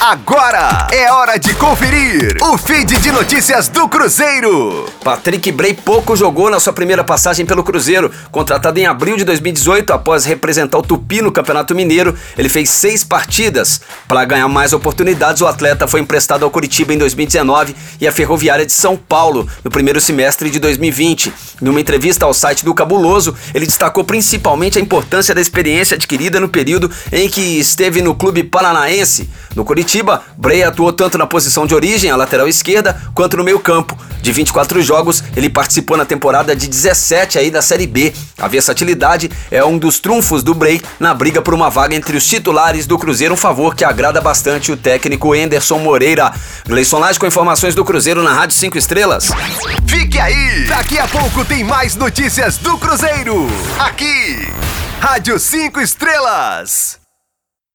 Agora é hora de conferir o feed de notícias do Cruzeiro. Patrick Bray pouco jogou na sua primeira passagem pelo Cruzeiro. Contratado em abril de 2018 após representar o Tupi no Campeonato Mineiro, ele fez seis partidas. Para ganhar mais oportunidades, o atleta foi emprestado ao Curitiba em 2019 e à Ferroviária de São Paulo no primeiro semestre de 2020. Numa entrevista ao site do Cabuloso, ele destacou principalmente a importância da experiência adquirida no período em que esteve no clube paranaense. No Curitiba, Bray atuou tanto na posição de origem, a lateral esquerda, quanto no meio campo. De 24 jogos, ele participou na temporada de 17 aí da Série B. A versatilidade é um dos trunfos do Bray na briga por uma vaga entre os titulares do Cruzeiro, um favor que agrada bastante o técnico Enderson Moreira. Gleison Lage com informações do Cruzeiro na Rádio 5 Estrelas. Fique aí! Daqui a pouco tem mais notícias do Cruzeiro. Aqui, Rádio 5 Estrelas.